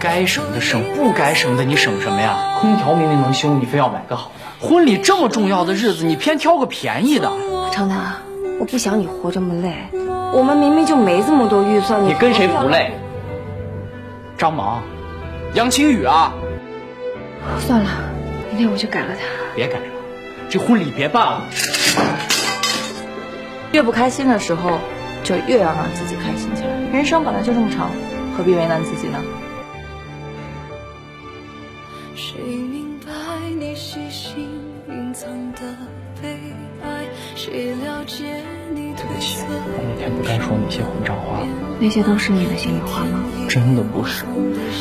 该省的省，不该省的你省什么呀？空调明明能修，你非要买个好的。婚礼这么重要的日子，你偏挑个便宜的。长南，我不想你活这么累。我们明明就没这么多预算，你跟谁不累？张萌，杨青雨啊。算了，明天我就改了他。别改了，这婚礼别办了。越不开心的时候，就越要让自己开心起来。人生本来就这么长，何必为难自己呢？谁明白你细心隐藏的悲哀？谁了解你对不起，我那天不该说那些混账话。那些都是你的心里话吗？真的不是，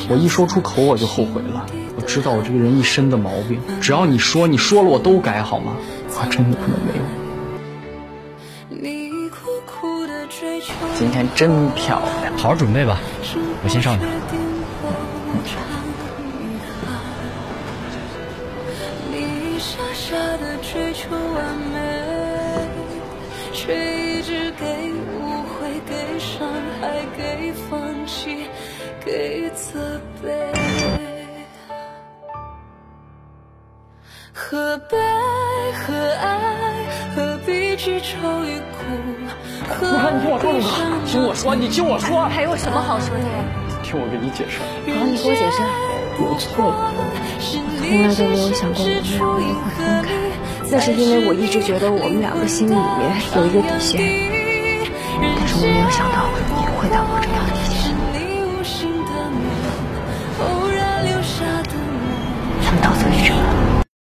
我一说出口我就后悔了。我知道我这个人一身的毛病，只要你说，你说了我都改，好吗？我真的不能没有。今天真漂亮，好好准备吧，我先上去。何悲何爱，何必只愁与苦？顾哥，你听我说，顾哥，听我说，你听我说，还有什么好说的？听我跟你解释。好，你给我解释。我错了，我从来都没有想过我们两个会分开，那是因为我一直觉得我们两个心里面有一个底线，但是我没有想到你会到我这。